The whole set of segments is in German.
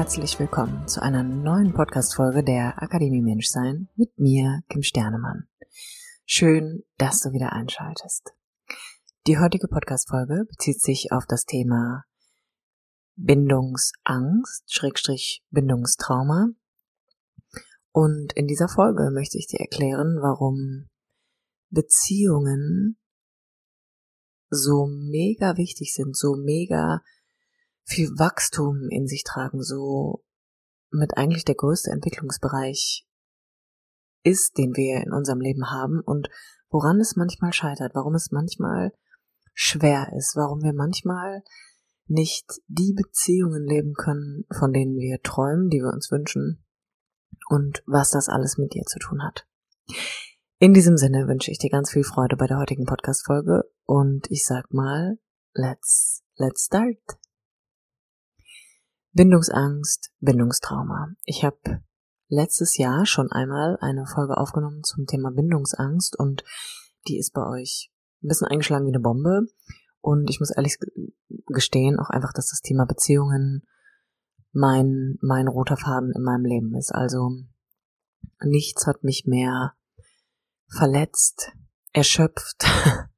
Herzlich willkommen zu einer neuen Podcast-Folge der Akademie Menschsein mit mir, Kim Sternemann. Schön, dass du wieder einschaltest. Die heutige Podcast-Folge bezieht sich auf das Thema Bindungsangst, Schrägstrich Bindungstrauma. Und in dieser Folge möchte ich dir erklären, warum Beziehungen so mega wichtig sind, so mega viel Wachstum in sich tragen, so mit eigentlich der größte Entwicklungsbereich ist, den wir in unserem Leben haben und woran es manchmal scheitert, warum es manchmal schwer ist, warum wir manchmal nicht die Beziehungen leben können, von denen wir träumen, die wir uns wünschen und was das alles mit dir zu tun hat. In diesem Sinne wünsche ich dir ganz viel Freude bei der heutigen Podcast-Folge und ich sag mal, let's, let's start. Bindungsangst, Bindungstrauma. Ich habe letztes Jahr schon einmal eine Folge aufgenommen zum Thema Bindungsangst und die ist bei euch ein bisschen eingeschlagen wie eine Bombe. Und ich muss ehrlich gestehen, auch einfach, dass das Thema Beziehungen mein, mein roter Faden in meinem Leben ist. Also nichts hat mich mehr verletzt, erschöpft,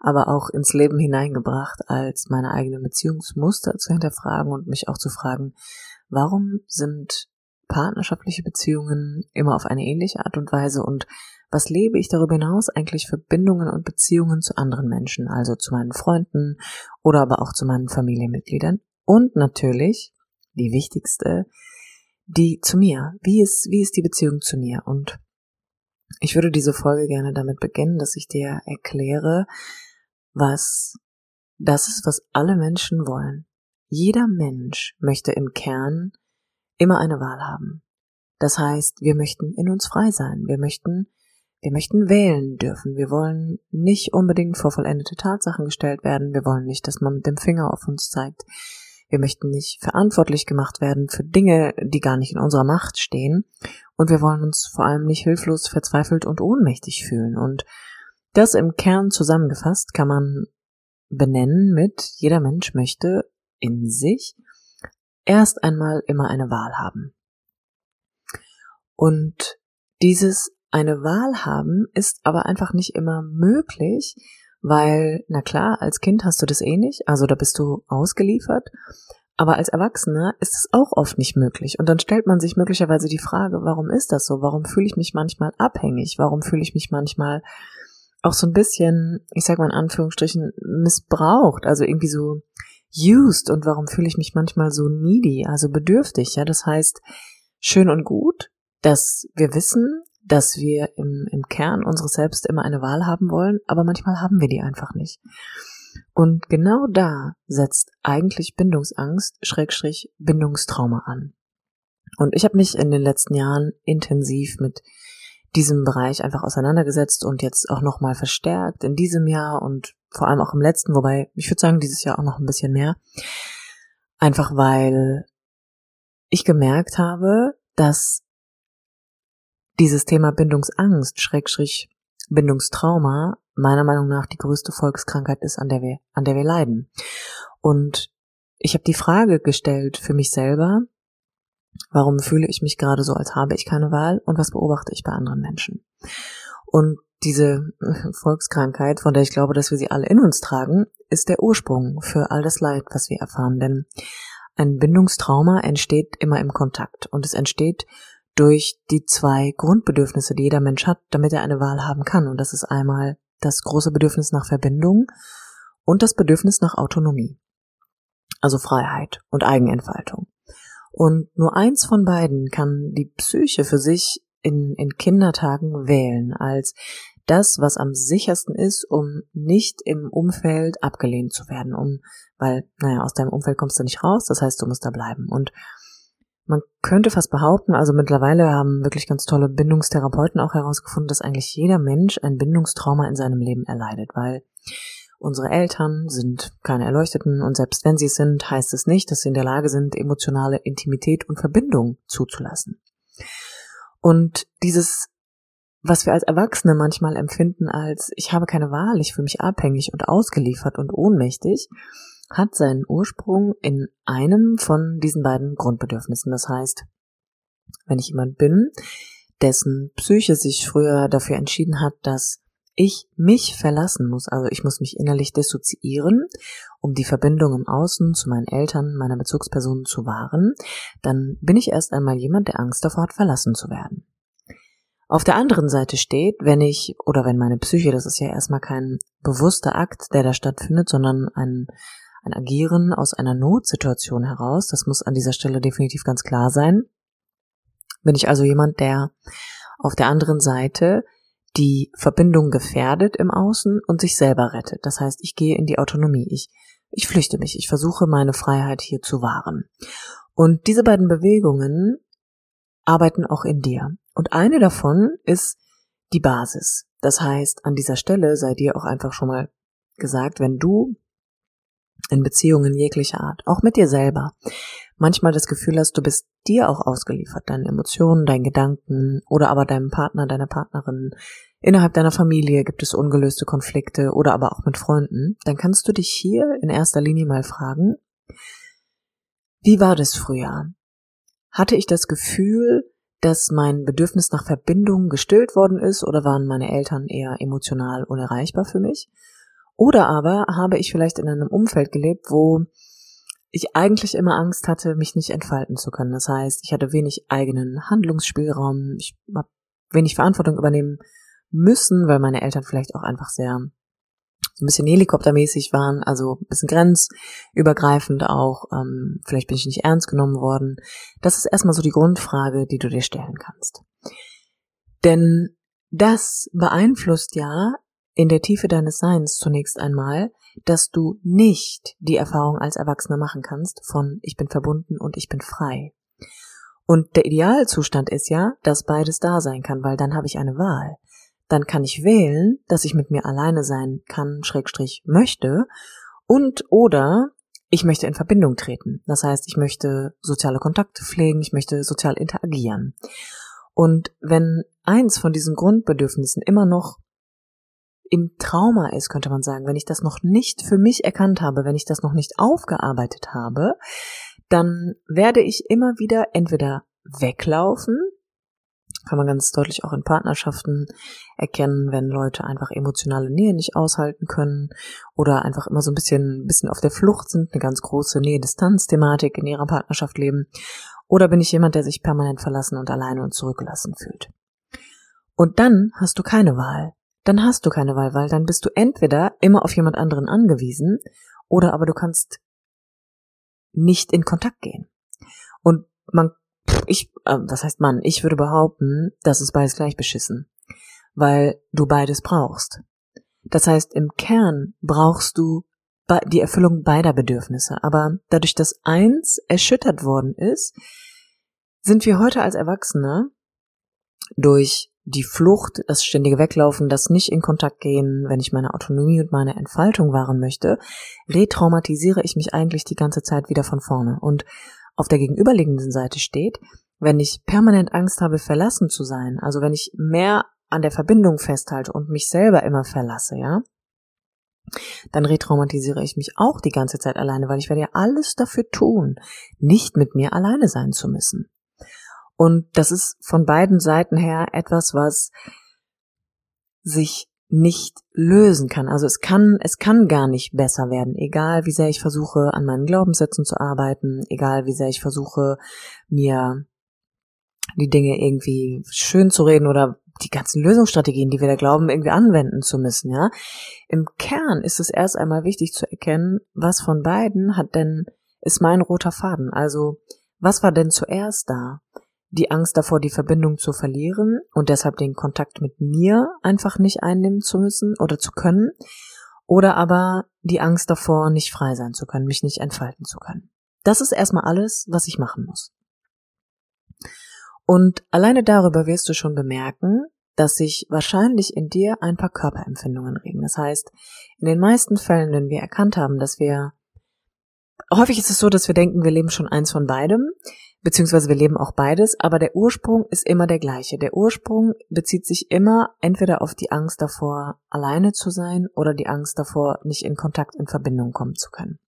aber auch ins Leben hineingebracht, als meine eigenen Beziehungsmuster zu hinterfragen und mich auch zu fragen, warum sind partnerschaftliche Beziehungen immer auf eine ähnliche Art und Weise und was lebe ich darüber hinaus eigentlich für Bindungen und Beziehungen zu anderen Menschen, also zu meinen Freunden oder aber auch zu meinen Familienmitgliedern und natürlich die wichtigste, die zu mir. Wie ist, wie ist die Beziehung zu mir? Und ich würde diese Folge gerne damit beginnen, dass ich dir erkläre, was das ist, was alle Menschen wollen. Jeder Mensch möchte im Kern immer eine Wahl haben. Das heißt, wir möchten in uns frei sein. Wir möchten, wir möchten wählen dürfen. Wir wollen nicht unbedingt vor vollendete Tatsachen gestellt werden. Wir wollen nicht, dass man mit dem Finger auf uns zeigt. Wir möchten nicht verantwortlich gemacht werden für Dinge, die gar nicht in unserer Macht stehen. Und wir wollen uns vor allem nicht hilflos, verzweifelt und ohnmächtig fühlen. Und das im Kern zusammengefasst kann man benennen mit, jeder Mensch möchte in sich erst einmal immer eine Wahl haben. Und dieses eine Wahl haben ist aber einfach nicht immer möglich, weil, na klar, als Kind hast du das eh nicht, also da bist du ausgeliefert. Aber als Erwachsener ist es auch oft nicht möglich. Und dann stellt man sich möglicherweise die Frage, warum ist das so? Warum fühle ich mich manchmal abhängig? Warum fühle ich mich manchmal auch so ein bisschen, ich sag mal in Anführungsstrichen, missbraucht? Also irgendwie so used. Und warum fühle ich mich manchmal so needy, also bedürftig? Ja, das heißt, schön und gut, dass wir wissen, dass wir im, im Kern unseres Selbst immer eine Wahl haben wollen, aber manchmal haben wir die einfach nicht. Und genau da setzt eigentlich Bindungsangst, Schrägstrich Bindungstrauma an. Und ich habe mich in den letzten Jahren intensiv mit diesem Bereich einfach auseinandergesetzt und jetzt auch nochmal verstärkt in diesem Jahr und vor allem auch im letzten, wobei ich würde sagen, dieses Jahr auch noch ein bisschen mehr. Einfach weil ich gemerkt habe, dass dieses Thema Bindungsangst, Schrägstrich Bindungstrauma, meiner Meinung nach die größte Volkskrankheit ist, an der wir, an der wir leiden. Und ich habe die Frage gestellt für mich selber, warum fühle ich mich gerade so, als habe ich keine Wahl und was beobachte ich bei anderen Menschen? Und diese Volkskrankheit, von der ich glaube, dass wir sie alle in uns tragen, ist der Ursprung für all das Leid, was wir erfahren. Denn ein Bindungstrauma entsteht immer im Kontakt und es entsteht durch die zwei Grundbedürfnisse, die jeder Mensch hat, damit er eine Wahl haben kann. Und das ist einmal das große Bedürfnis nach Verbindung und das Bedürfnis nach Autonomie. Also Freiheit und Eigenentfaltung. Und nur eins von beiden kann die Psyche für sich in, in Kindertagen wählen als das, was am sichersten ist, um nicht im Umfeld abgelehnt zu werden, um, weil, naja, aus deinem Umfeld kommst du nicht raus, das heißt, du musst da bleiben. Und man könnte fast behaupten, also mittlerweile haben wirklich ganz tolle Bindungstherapeuten auch herausgefunden, dass eigentlich jeder Mensch ein Bindungstrauma in seinem Leben erleidet, weil unsere Eltern sind keine Erleuchteten und selbst wenn sie es sind, heißt es nicht, dass sie in der Lage sind, emotionale Intimität und Verbindung zuzulassen. Und dieses, was wir als Erwachsene manchmal empfinden als ich habe keine Wahl, ich fühle mich abhängig und ausgeliefert und ohnmächtig, hat seinen Ursprung in einem von diesen beiden Grundbedürfnissen. Das heißt, wenn ich jemand bin, dessen Psyche sich früher dafür entschieden hat, dass ich mich verlassen muss, also ich muss mich innerlich dissoziieren, um die Verbindung im Außen zu meinen Eltern, meiner Bezugspersonen zu wahren, dann bin ich erst einmal jemand, der Angst davor hat, verlassen zu werden. Auf der anderen Seite steht, wenn ich oder wenn meine Psyche, das ist ja erstmal kein bewusster Akt, der da stattfindet, sondern ein ein Agieren aus einer Notsituation heraus, das muss an dieser Stelle definitiv ganz klar sein. Bin ich also jemand, der auf der anderen Seite die Verbindung gefährdet im Außen und sich selber rettet. Das heißt, ich gehe in die Autonomie, ich, ich flüchte mich, ich versuche meine Freiheit hier zu wahren. Und diese beiden Bewegungen arbeiten auch in dir. Und eine davon ist die Basis. Das heißt, an dieser Stelle sei dir auch einfach schon mal gesagt, wenn du in Beziehungen jeglicher Art, auch mit dir selber, manchmal das Gefühl hast, du bist dir auch ausgeliefert, deinen Emotionen, deinen Gedanken oder aber deinem Partner, deiner Partnerin, innerhalb deiner Familie gibt es ungelöste Konflikte oder aber auch mit Freunden, dann kannst du dich hier in erster Linie mal fragen, wie war das früher? Hatte ich das Gefühl, dass mein Bedürfnis nach Verbindung gestillt worden ist oder waren meine Eltern eher emotional unerreichbar für mich? Oder aber habe ich vielleicht in einem Umfeld gelebt, wo ich eigentlich immer Angst hatte, mich nicht entfalten zu können. Das heißt, ich hatte wenig eigenen Handlungsspielraum, ich habe wenig Verantwortung übernehmen müssen, weil meine Eltern vielleicht auch einfach sehr so ein bisschen helikoptermäßig waren, also ein bisschen grenzübergreifend auch. Ähm, vielleicht bin ich nicht ernst genommen worden. Das ist erstmal so die Grundfrage, die du dir stellen kannst. Denn das beeinflusst ja in der Tiefe deines Seins zunächst einmal, dass du nicht die Erfahrung als Erwachsener machen kannst von ich bin verbunden und ich bin frei. Und der Idealzustand ist ja, dass beides da sein kann, weil dann habe ich eine Wahl. Dann kann ich wählen, dass ich mit mir alleine sein kann, schrägstrich möchte, und oder ich möchte in Verbindung treten. Das heißt, ich möchte soziale Kontakte pflegen, ich möchte sozial interagieren. Und wenn eins von diesen Grundbedürfnissen immer noch im Trauma ist, könnte man sagen, wenn ich das noch nicht für mich erkannt habe, wenn ich das noch nicht aufgearbeitet habe, dann werde ich immer wieder entweder weglaufen, kann man ganz deutlich auch in Partnerschaften erkennen, wenn Leute einfach emotionale Nähe nicht aushalten können oder einfach immer so ein bisschen, bisschen auf der Flucht sind, eine ganz große Nähe-Distanz-Thematik in ihrer Partnerschaft leben. Oder bin ich jemand, der sich permanent verlassen und alleine und zurückgelassen fühlt? Und dann hast du keine Wahl dann hast du keine Wahl, weil dann bist du entweder immer auf jemand anderen angewiesen oder aber du kannst nicht in Kontakt gehen. Und man, ich, äh, was heißt man, ich würde behaupten, das ist beides gleich beschissen, weil du beides brauchst. Das heißt, im Kern brauchst du die Erfüllung beider Bedürfnisse, aber dadurch, dass eins erschüttert worden ist, sind wir heute als Erwachsene durch die Flucht, das ständige Weglaufen, das nicht in Kontakt gehen, wenn ich meine Autonomie und meine Entfaltung wahren möchte, retraumatisiere ich mich eigentlich die ganze Zeit wieder von vorne. Und auf der gegenüberliegenden Seite steht, wenn ich permanent Angst habe, verlassen zu sein, also wenn ich mehr an der Verbindung festhalte und mich selber immer verlasse, ja, dann retraumatisiere ich mich auch die ganze Zeit alleine, weil ich werde ja alles dafür tun, nicht mit mir alleine sein zu müssen. Und das ist von beiden Seiten her etwas, was sich nicht lösen kann. Also es kann, es kann gar nicht besser werden, egal wie sehr ich versuche, an meinen Glaubenssätzen zu arbeiten, egal wie sehr ich versuche, mir die Dinge irgendwie schön zu reden oder die ganzen Lösungsstrategien, die wir da glauben, irgendwie anwenden zu müssen, ja. Im Kern ist es erst einmal wichtig zu erkennen, was von beiden hat denn, ist mein roter Faden. Also, was war denn zuerst da? Die Angst davor, die Verbindung zu verlieren und deshalb den Kontakt mit mir einfach nicht einnehmen zu müssen oder zu können, oder aber die Angst davor, nicht frei sein zu können, mich nicht entfalten zu können. Das ist erstmal alles, was ich machen muss. Und alleine darüber wirst du schon bemerken, dass sich wahrscheinlich in dir ein paar Körperempfindungen regen. Das heißt, in den meisten Fällen, wenn wir erkannt haben, dass wir häufig ist es so, dass wir denken, wir leben schon eins von beidem, beziehungsweise wir leben auch beides, aber der Ursprung ist immer der gleiche. Der Ursprung bezieht sich immer entweder auf die Angst davor, alleine zu sein oder die Angst davor, nicht in Kontakt, in Verbindung kommen zu können.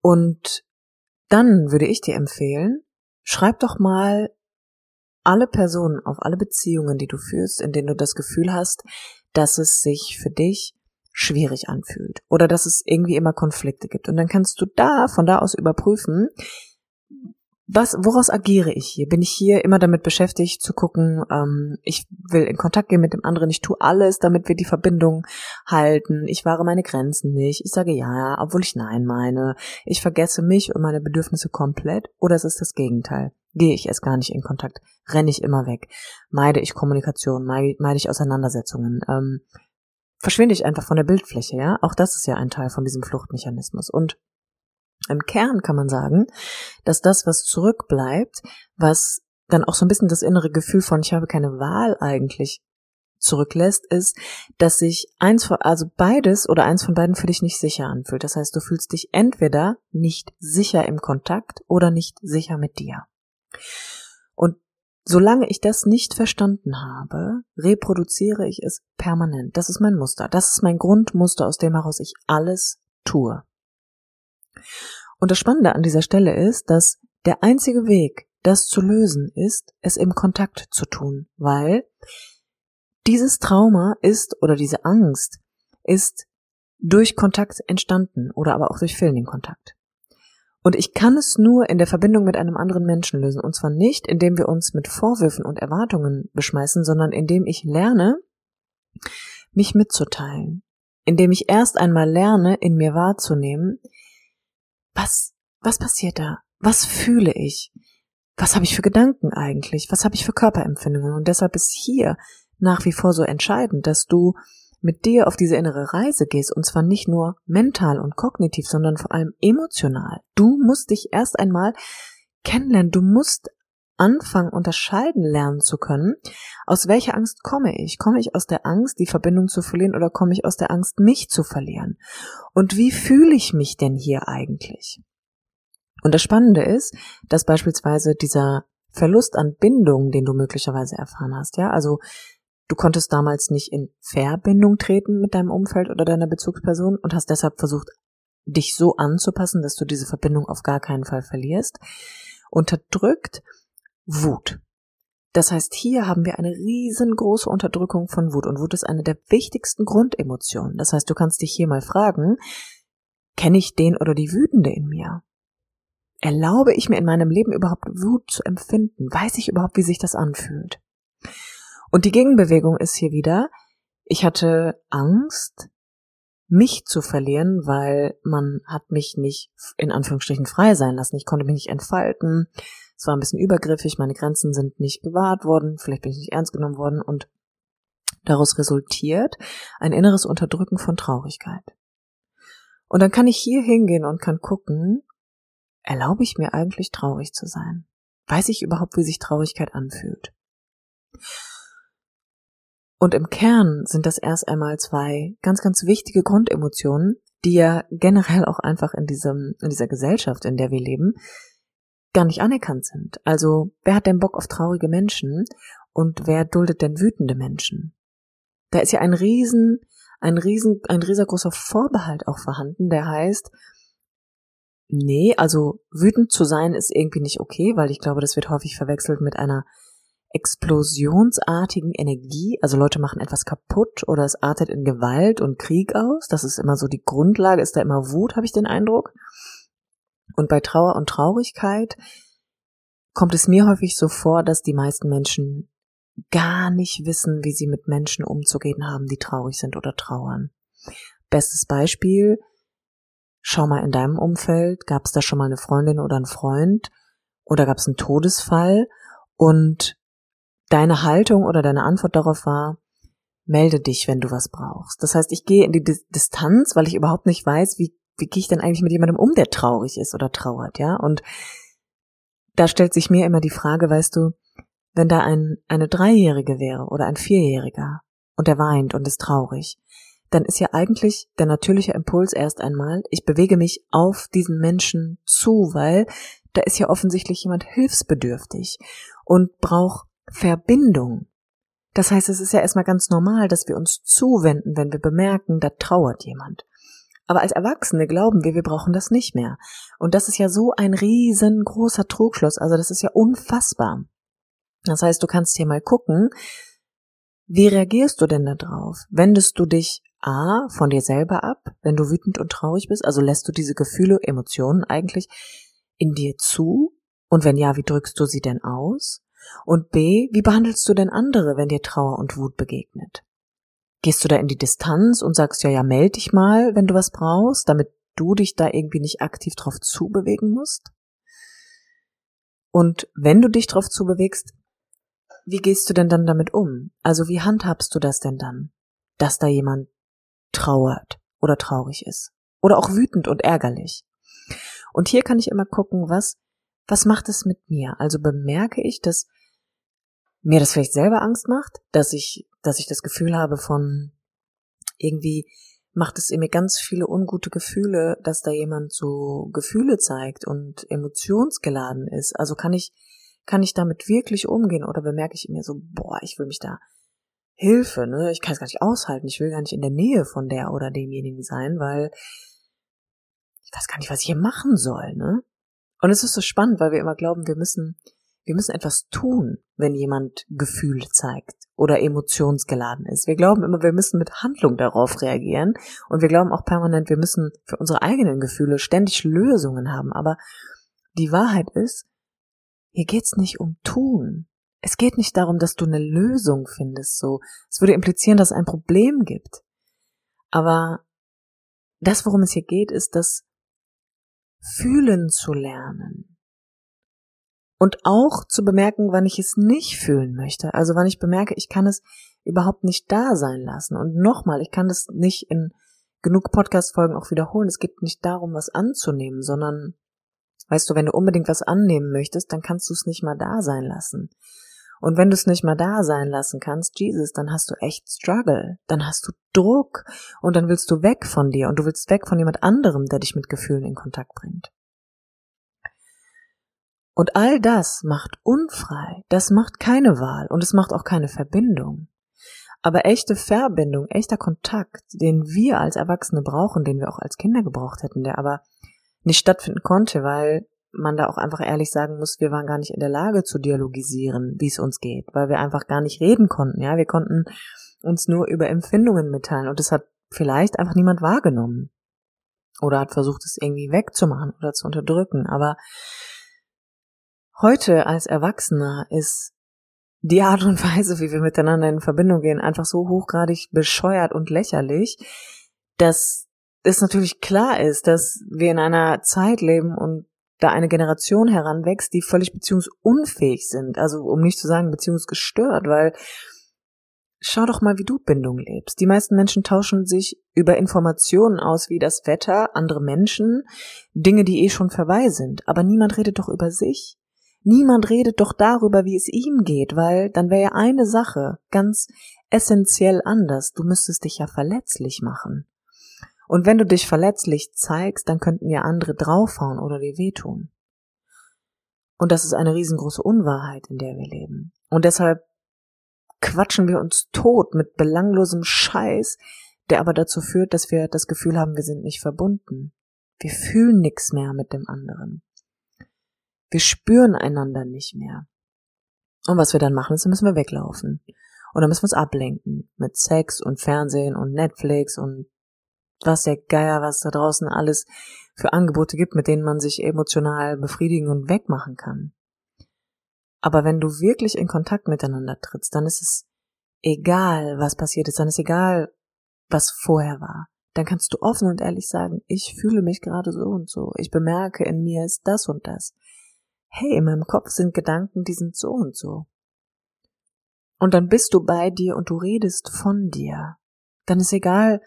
Und dann würde ich dir empfehlen, schreib doch mal alle Personen auf alle Beziehungen, die du führst, in denen du das Gefühl hast, dass es sich für dich schwierig anfühlt oder dass es irgendwie immer Konflikte gibt. Und dann kannst du da von da aus überprüfen, was, woraus agiere ich hier? Bin ich hier immer damit beschäftigt zu gucken, ähm, ich will in Kontakt gehen mit dem anderen, ich tue alles, damit wir die Verbindung halten, ich wahre meine Grenzen nicht, ich sage ja, obwohl ich nein meine, ich vergesse mich und meine Bedürfnisse komplett, oder es ist das Gegenteil. Gehe ich erst gar nicht in Kontakt, renne ich immer weg, meide ich Kommunikation, meide, ich Auseinandersetzungen, ähm, verschwinde ich einfach von der Bildfläche, ja. Auch das ist ja ein Teil von diesem Fluchtmechanismus. Und im Kern kann man sagen, dass das, was zurückbleibt, was dann auch so ein bisschen das innere Gefühl von ich habe keine Wahl eigentlich zurücklässt, ist, dass sich eins von, also beides oder eins von beiden für dich nicht sicher anfühlt. Das heißt, du fühlst dich entweder nicht sicher im Kontakt oder nicht sicher mit dir. Und Solange ich das nicht verstanden habe, reproduziere ich es permanent. Das ist mein Muster. Das ist mein Grundmuster, aus dem heraus ich alles tue. Und das Spannende an dieser Stelle ist, dass der einzige Weg, das zu lösen, ist, es im Kontakt zu tun, weil dieses Trauma ist oder diese Angst ist durch Kontakt entstanden oder aber auch durch fehlenden Kontakt. Und ich kann es nur in der Verbindung mit einem anderen Menschen lösen. Und zwar nicht, indem wir uns mit Vorwürfen und Erwartungen beschmeißen, sondern indem ich lerne, mich mitzuteilen. Indem ich erst einmal lerne, in mir wahrzunehmen, was, was passiert da? Was fühle ich? Was habe ich für Gedanken eigentlich? Was habe ich für Körperempfindungen? Und deshalb ist hier nach wie vor so entscheidend, dass du mit dir auf diese innere Reise gehst, und zwar nicht nur mental und kognitiv, sondern vor allem emotional. Du musst dich erst einmal kennenlernen, du musst anfangen, unterscheiden lernen zu können, aus welcher Angst komme ich? Komme ich aus der Angst, die Verbindung zu verlieren, oder komme ich aus der Angst, mich zu verlieren? Und wie fühle ich mich denn hier eigentlich? Und das Spannende ist, dass beispielsweise dieser Verlust an Bindung, den du möglicherweise erfahren hast, ja, also Du konntest damals nicht in Verbindung treten mit deinem Umfeld oder deiner Bezugsperson und hast deshalb versucht, dich so anzupassen, dass du diese Verbindung auf gar keinen Fall verlierst. Unterdrückt Wut. Das heißt, hier haben wir eine riesengroße Unterdrückung von Wut und Wut ist eine der wichtigsten Grundemotionen. Das heißt, du kannst dich hier mal fragen, kenne ich den oder die Wütende in mir? Erlaube ich mir in meinem Leben überhaupt Wut zu empfinden? Weiß ich überhaupt, wie sich das anfühlt? Und die Gegenbewegung ist hier wieder, ich hatte Angst, mich zu verlieren, weil man hat mich nicht in Anführungsstrichen frei sein lassen. Ich konnte mich nicht entfalten. Es war ein bisschen übergriffig, meine Grenzen sind nicht gewahrt worden, vielleicht bin ich nicht ernst genommen worden und daraus resultiert ein inneres Unterdrücken von Traurigkeit. Und dann kann ich hier hingehen und kann gucken, erlaube ich mir eigentlich traurig zu sein? Weiß ich überhaupt, wie sich Traurigkeit anfühlt? Und im Kern sind das erst einmal zwei ganz, ganz wichtige Grundemotionen, die ja generell auch einfach in diesem, in dieser Gesellschaft, in der wir leben, gar nicht anerkannt sind. Also, wer hat denn Bock auf traurige Menschen und wer duldet denn wütende Menschen? Da ist ja ein riesen, ein riesen, ein riesengroßer Vorbehalt auch vorhanden, der heißt, nee, also wütend zu sein ist irgendwie nicht okay, weil ich glaube, das wird häufig verwechselt mit einer explosionsartigen Energie, also Leute machen etwas kaputt oder es artet in Gewalt und Krieg aus. Das ist immer so die Grundlage, ist da immer Wut, habe ich den Eindruck. Und bei Trauer und Traurigkeit kommt es mir häufig so vor, dass die meisten Menschen gar nicht wissen, wie sie mit Menschen umzugehen haben, die traurig sind oder trauern. Bestes Beispiel, schau mal in deinem Umfeld, gab es da schon mal eine Freundin oder einen Freund, oder gab es einen Todesfall und deine Haltung oder deine Antwort darauf war, melde dich, wenn du was brauchst. Das heißt, ich gehe in die Distanz, weil ich überhaupt nicht weiß, wie, wie gehe ich denn eigentlich mit jemandem um, der traurig ist oder trauert, ja? Und da stellt sich mir immer die Frage, weißt du, wenn da ein, eine Dreijährige wäre oder ein Vierjähriger und der weint und ist traurig, dann ist ja eigentlich der natürliche Impuls erst einmal, ich bewege mich auf diesen Menschen zu, weil da ist ja offensichtlich jemand hilfsbedürftig und braucht Verbindung. Das heißt, es ist ja erstmal ganz normal, dass wir uns zuwenden, wenn wir bemerken, da trauert jemand. Aber als Erwachsene glauben wir, wir brauchen das nicht mehr. Und das ist ja so ein riesengroßer Trugschluss. Also das ist ja unfassbar. Das heißt, du kannst hier mal gucken, wie reagierst du denn da drauf? Wendest du dich A von dir selber ab, wenn du wütend und traurig bist? Also lässt du diese Gefühle, Emotionen eigentlich in dir zu? Und wenn ja, wie drückst du sie denn aus? Und B, wie behandelst du denn andere, wenn dir Trauer und Wut begegnet? Gehst du da in die Distanz und sagst, ja, ja, meld dich mal, wenn du was brauchst, damit du dich da irgendwie nicht aktiv drauf zubewegen musst? Und wenn du dich drauf zubewegst, wie gehst du denn dann damit um? Also wie handhabst du das denn dann, dass da jemand trauert oder traurig ist? Oder auch wütend und ärgerlich? Und hier kann ich immer gucken, was, was macht es mit mir? Also bemerke ich, dass mir das vielleicht selber Angst macht, dass ich, dass ich das Gefühl habe von irgendwie macht es in mir ganz viele ungute Gefühle, dass da jemand so Gefühle zeigt und emotionsgeladen ist. Also kann ich, kann ich damit wirklich umgehen oder bemerke ich mir so, boah, ich will mich da Hilfe, ne? Ich kann es gar nicht aushalten. Ich will gar nicht in der Nähe von der oder demjenigen sein, weil ich weiß gar nicht, was ich hier machen soll, ne? Und es ist so spannend, weil wir immer glauben, wir müssen wir müssen etwas tun, wenn jemand Gefühl zeigt oder emotionsgeladen ist. Wir glauben immer, wir müssen mit Handlung darauf reagieren und wir glauben auch permanent, wir müssen für unsere eigenen Gefühle ständig Lösungen haben. Aber die Wahrheit ist, hier geht's nicht um tun. Es geht nicht darum, dass du eine Lösung findest, so. Es würde implizieren, dass es ein Problem gibt. Aber das, worum es hier geht, ist das Fühlen zu lernen und auch zu bemerken, wann ich es nicht fühlen möchte. Also wann ich bemerke, ich kann es überhaupt nicht da sein lassen. Und nochmal, ich kann das nicht in genug Podcast-Folgen auch wiederholen. Es geht nicht darum, was anzunehmen, sondern, weißt du, wenn du unbedingt was annehmen möchtest, dann kannst du es nicht mal da sein lassen. Und wenn du es nicht mal da sein lassen kannst, Jesus, dann hast du echt Struggle, dann hast du Druck und dann willst du weg von dir und du willst weg von jemand anderem, der dich mit Gefühlen in Kontakt bringt. Und all das macht unfrei, das macht keine Wahl und es macht auch keine Verbindung. Aber echte Verbindung, echter Kontakt, den wir als Erwachsene brauchen, den wir auch als Kinder gebraucht hätten, der aber nicht stattfinden konnte, weil man da auch einfach ehrlich sagen muss, wir waren gar nicht in der Lage zu dialogisieren, wie es uns geht, weil wir einfach gar nicht reden konnten, ja, wir konnten uns nur über Empfindungen mitteilen und das hat vielleicht einfach niemand wahrgenommen oder hat versucht es irgendwie wegzumachen oder zu unterdrücken, aber Heute als Erwachsener ist die Art und Weise, wie wir miteinander in Verbindung gehen, einfach so hochgradig bescheuert und lächerlich, dass es natürlich klar ist, dass wir in einer Zeit leben und da eine Generation heranwächst, die völlig beziehungsunfähig sind, also um nicht zu sagen beziehungsgestört, weil schau doch mal, wie du Bindung lebst. Die meisten Menschen tauschen sich über Informationen aus wie das Wetter, andere Menschen, Dinge, die eh schon vorbei sind, aber niemand redet doch über sich. Niemand redet doch darüber, wie es ihm geht, weil dann wäre ja eine Sache ganz essentiell anders. Du müsstest dich ja verletzlich machen. Und wenn du dich verletzlich zeigst, dann könnten ja andere draufhauen oder dir wehtun. Und das ist eine riesengroße Unwahrheit, in der wir leben. Und deshalb quatschen wir uns tot mit belanglosem Scheiß, der aber dazu führt, dass wir das Gefühl haben, wir sind nicht verbunden. Wir fühlen nichts mehr mit dem anderen. Wir spüren einander nicht mehr. Und was wir dann machen, ist, dann müssen wir weglaufen. Und dann müssen wir uns ablenken. Mit Sex und Fernsehen und Netflix und was der Geier, was da draußen alles für Angebote gibt, mit denen man sich emotional befriedigen und wegmachen kann. Aber wenn du wirklich in Kontakt miteinander trittst, dann ist es egal, was passiert ist, dann ist egal, was vorher war. Dann kannst du offen und ehrlich sagen, ich fühle mich gerade so und so. Ich bemerke, in mir ist das und das. Hey, in meinem Kopf sind Gedanken, die sind so und so. Und dann bist du bei dir und du redest von dir. Dann ist egal,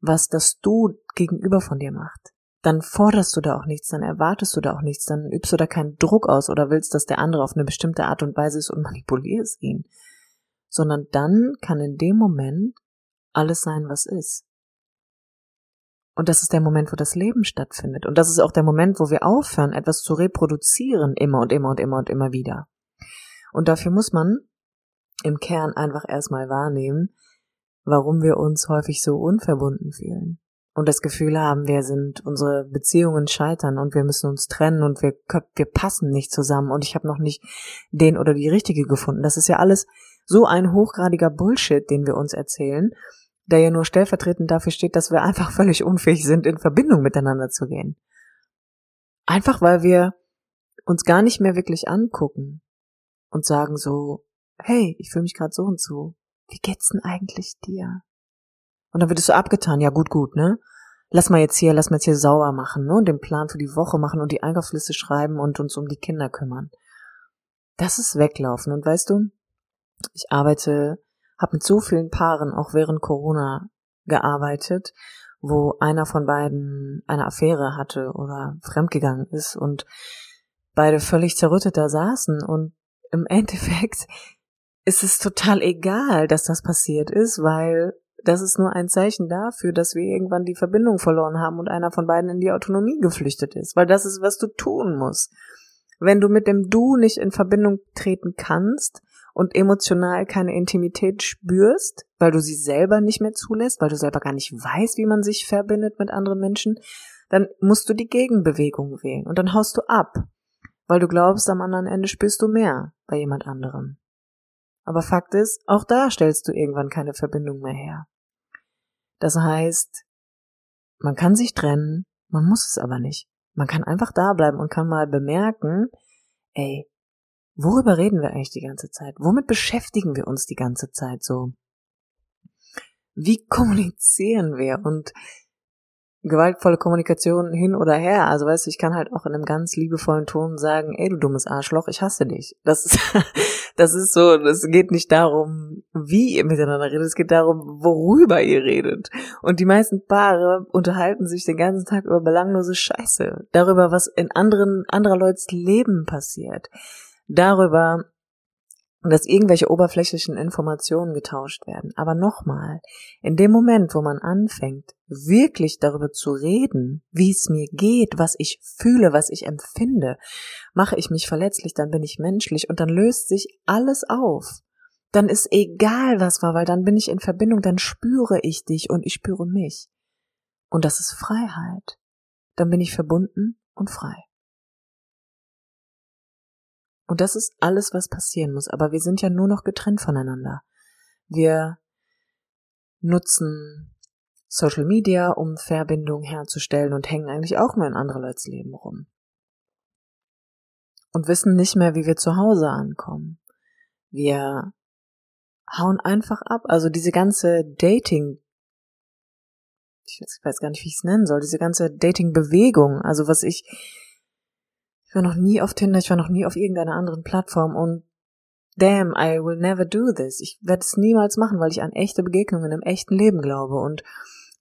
was das Du gegenüber von dir macht. Dann forderst du da auch nichts, dann erwartest du da auch nichts, dann übst du da keinen Druck aus oder willst, dass der andere auf eine bestimmte Art und Weise ist und manipulierst ihn. Sondern dann kann in dem Moment alles sein, was ist. Und das ist der Moment, wo das Leben stattfindet. Und das ist auch der Moment, wo wir aufhören, etwas zu reproduzieren, immer und immer und immer und immer wieder. Und dafür muss man im Kern einfach erstmal wahrnehmen, warum wir uns häufig so unverbunden fühlen. Und das Gefühl haben, wir sind, unsere Beziehungen scheitern und wir müssen uns trennen und wir, wir passen nicht zusammen und ich habe noch nicht den oder die richtige gefunden. Das ist ja alles so ein hochgradiger Bullshit, den wir uns erzählen der ja nur stellvertretend dafür steht, dass wir einfach völlig unfähig sind, in Verbindung miteinander zu gehen. Einfach weil wir uns gar nicht mehr wirklich angucken und sagen so, hey, ich fühle mich gerade so und so. Wie geht's denn eigentlich dir? Und dann wird es so abgetan, ja gut, gut, ne? Lass mal jetzt hier, lass mal jetzt hier sauber machen, ne? Und den Plan für die Woche machen und die Einkaufsliste schreiben und uns um die Kinder kümmern. Das ist weglaufen. Und weißt du, ich arbeite habe mit so vielen Paaren auch während Corona gearbeitet, wo einer von beiden eine Affäre hatte oder fremdgegangen ist und beide völlig zerrüttet da saßen und im Endeffekt ist es total egal, dass das passiert ist, weil das ist nur ein Zeichen dafür, dass wir irgendwann die Verbindung verloren haben und einer von beiden in die Autonomie geflüchtet ist, weil das ist, was du tun musst. Wenn du mit dem Du nicht in Verbindung treten kannst, und emotional keine Intimität spürst, weil du sie selber nicht mehr zulässt, weil du selber gar nicht weißt, wie man sich verbindet mit anderen Menschen, dann musst du die Gegenbewegung wählen und dann haust du ab, weil du glaubst, am anderen Ende spürst du mehr bei jemand anderem. Aber Fakt ist, auch da stellst du irgendwann keine Verbindung mehr her. Das heißt, man kann sich trennen, man muss es aber nicht. Man kann einfach da bleiben und kann mal bemerken, ey, Worüber reden wir eigentlich die ganze Zeit? Womit beschäftigen wir uns die ganze Zeit so? Wie kommunizieren wir? Und gewaltvolle Kommunikation hin oder her. Also weißt du, ich kann halt auch in einem ganz liebevollen Ton sagen, ey du dummes Arschloch, ich hasse dich. Das ist, das ist so, es geht nicht darum, wie ihr miteinander redet, es geht darum, worüber ihr redet. Und die meisten Paare unterhalten sich den ganzen Tag über belanglose Scheiße. Darüber, was in anderen, anderer Leute's Leben passiert darüber, dass irgendwelche oberflächlichen Informationen getauscht werden. Aber nochmal, in dem Moment, wo man anfängt, wirklich darüber zu reden, wie es mir geht, was ich fühle, was ich empfinde, mache ich mich verletzlich, dann bin ich menschlich und dann löst sich alles auf. Dann ist egal, was war, weil dann bin ich in Verbindung, dann spüre ich dich und ich spüre mich. Und das ist Freiheit. Dann bin ich verbunden und frei. Und das ist alles, was passieren muss. Aber wir sind ja nur noch getrennt voneinander. Wir nutzen Social Media, um Verbindung herzustellen und hängen eigentlich auch nur in andere Leute's Leben rum. Und wissen nicht mehr, wie wir zu Hause ankommen. Wir hauen einfach ab. Also diese ganze Dating, ich weiß gar nicht, wie ich es nennen soll, diese ganze Dating-Bewegung, also was ich ich war noch nie auf Tinder, ich war noch nie auf irgendeiner anderen Plattform und damn, I will never do this. Ich werde es niemals machen, weil ich an echte Begegnungen im echten Leben glaube und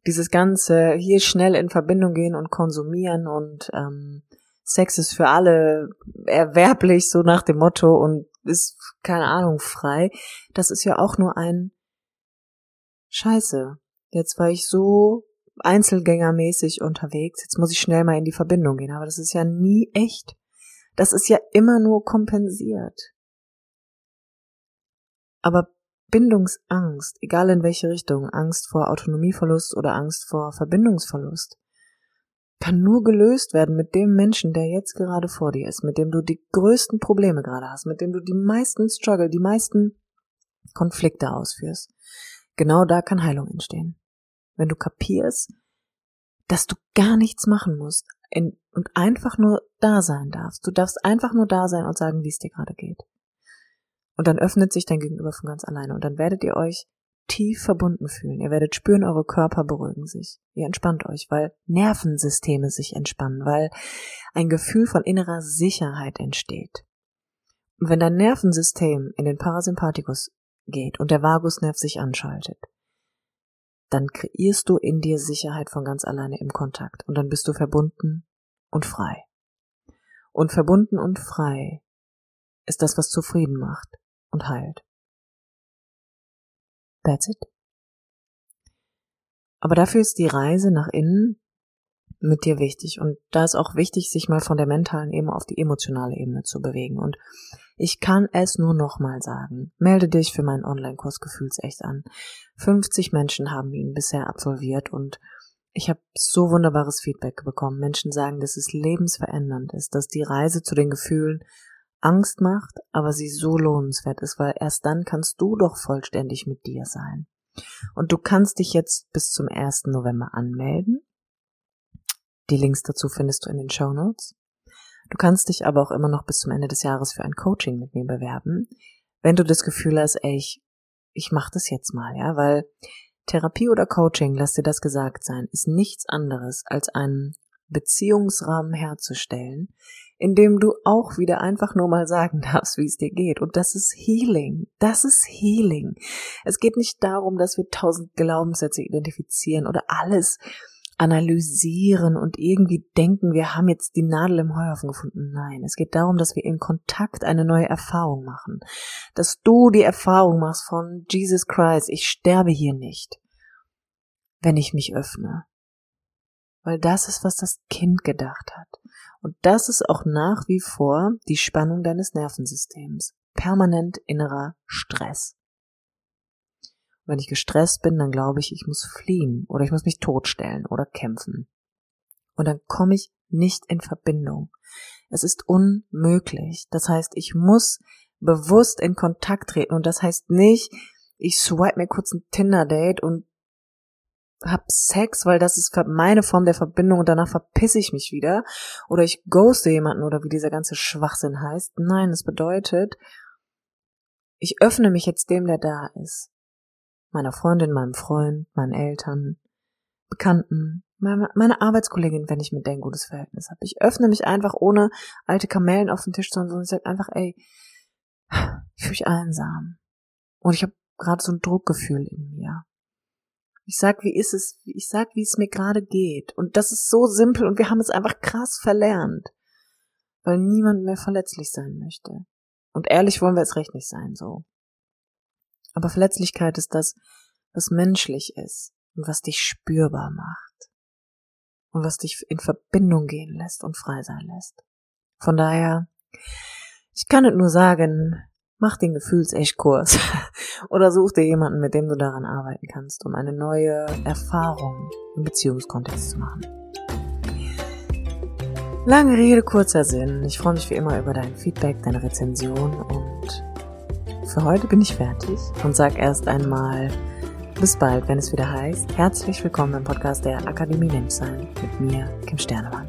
dieses ganze hier schnell in Verbindung gehen und konsumieren und ähm, Sex ist für alle erwerblich, so nach dem Motto und ist, keine Ahnung, frei. Das ist ja auch nur ein Scheiße. Jetzt war ich so einzelgängermäßig unterwegs, jetzt muss ich schnell mal in die Verbindung gehen, aber das ist ja nie echt. Das ist ja immer nur kompensiert. Aber Bindungsangst, egal in welche Richtung, Angst vor Autonomieverlust oder Angst vor Verbindungsverlust, kann nur gelöst werden mit dem Menschen, der jetzt gerade vor dir ist, mit dem du die größten Probleme gerade hast, mit dem du die meisten Struggle, die meisten Konflikte ausführst. Genau da kann Heilung entstehen. Wenn du kapierst, dass du gar nichts machen musst, in, und einfach nur da sein darfst. Du darfst einfach nur da sein und sagen, wie es dir gerade geht. Und dann öffnet sich dein Gegenüber von ganz alleine und dann werdet ihr euch tief verbunden fühlen. Ihr werdet spüren, eure Körper beruhigen sich. Ihr entspannt euch, weil Nervensysteme sich entspannen, weil ein Gefühl von innerer Sicherheit entsteht. Und wenn dein Nervensystem in den Parasympathikus geht und der Vagusnerv sich anschaltet, dann kreierst du in dir Sicherheit von ganz alleine im Kontakt und dann bist du verbunden und frei. Und verbunden und frei ist das, was zufrieden macht und heilt. That's it. Aber dafür ist die Reise nach innen mit dir wichtig. Und da ist auch wichtig, sich mal von der mentalen Ebene auf die emotionale Ebene zu bewegen. Und ich kann es nur nochmal sagen. Melde dich für meinen Online-Kurs Gefühlsecht an. 50 Menschen haben ihn bisher absolviert und ich habe so wunderbares Feedback bekommen. Menschen sagen, dass es lebensverändernd ist, dass die Reise zu den Gefühlen Angst macht, aber sie so lohnenswert ist, weil erst dann kannst du doch vollständig mit dir sein. Und du kannst dich jetzt bis zum 1. November anmelden. Die Links dazu findest du in den Show Notes. Du kannst dich aber auch immer noch bis zum Ende des Jahres für ein Coaching mit mir bewerben, wenn du das Gefühl hast, ey, ich, ich mach das jetzt mal, ja, weil Therapie oder Coaching, lass dir das gesagt sein, ist nichts anderes als einen Beziehungsrahmen herzustellen, in dem du auch wieder einfach nur mal sagen darfst, wie es dir geht. Und das ist Healing. Das ist Healing. Es geht nicht darum, dass wir tausend Glaubenssätze identifizieren oder alles analysieren und irgendwie denken, wir haben jetzt die Nadel im Heuhaufen gefunden. Nein, es geht darum, dass wir in Kontakt eine neue Erfahrung machen. Dass du die Erfahrung machst von Jesus Christ, ich sterbe hier nicht, wenn ich mich öffne. Weil das ist, was das Kind gedacht hat. Und das ist auch nach wie vor die Spannung deines Nervensystems. Permanent innerer Stress. Wenn ich gestresst bin, dann glaube ich, ich muss fliehen oder ich muss mich totstellen oder kämpfen. Und dann komme ich nicht in Verbindung. Es ist unmöglich. Das heißt, ich muss bewusst in Kontakt treten und das heißt nicht, ich swipe mir kurz ein Tinder-Date und hab Sex, weil das ist meine Form der Verbindung und danach verpiss ich mich wieder oder ich ghoste jemanden oder wie dieser ganze Schwachsinn heißt. Nein, es bedeutet, ich öffne mich jetzt dem, der da ist. Meiner Freundin, meinem Freund, meinen Eltern, Bekannten, meine Arbeitskollegin, wenn ich mit der ein gutes Verhältnis habe. Ich öffne mich einfach ohne alte Kamellen auf den Tisch, sondern ich sage einfach, ey, ich fühle mich einsam. Und ich habe gerade so ein Druckgefühl in mir. Ich sag, wie ist es, ich sag, wie es mir gerade geht. Und das ist so simpel und wir haben es einfach krass verlernt. Weil niemand mehr verletzlich sein möchte. Und ehrlich wollen wir es recht nicht sein, so. Aber Verletzlichkeit ist das, was menschlich ist und was dich spürbar macht. Und was dich in Verbindung gehen lässt und frei sein lässt. Von daher, ich kann es nur sagen, mach den Gefühlsechtkurs oder such dir jemanden, mit dem du daran arbeiten kannst, um eine neue Erfahrung im Beziehungskontext zu machen. Lange Rede, kurzer Sinn. Ich freue mich wie immer über dein Feedback, deine Rezension und für heute bin ich fertig und sag erst einmal bis bald, wenn es wieder heißt, herzlich willkommen im Podcast der Akademie Menschsein mit mir, Kim Sternemann.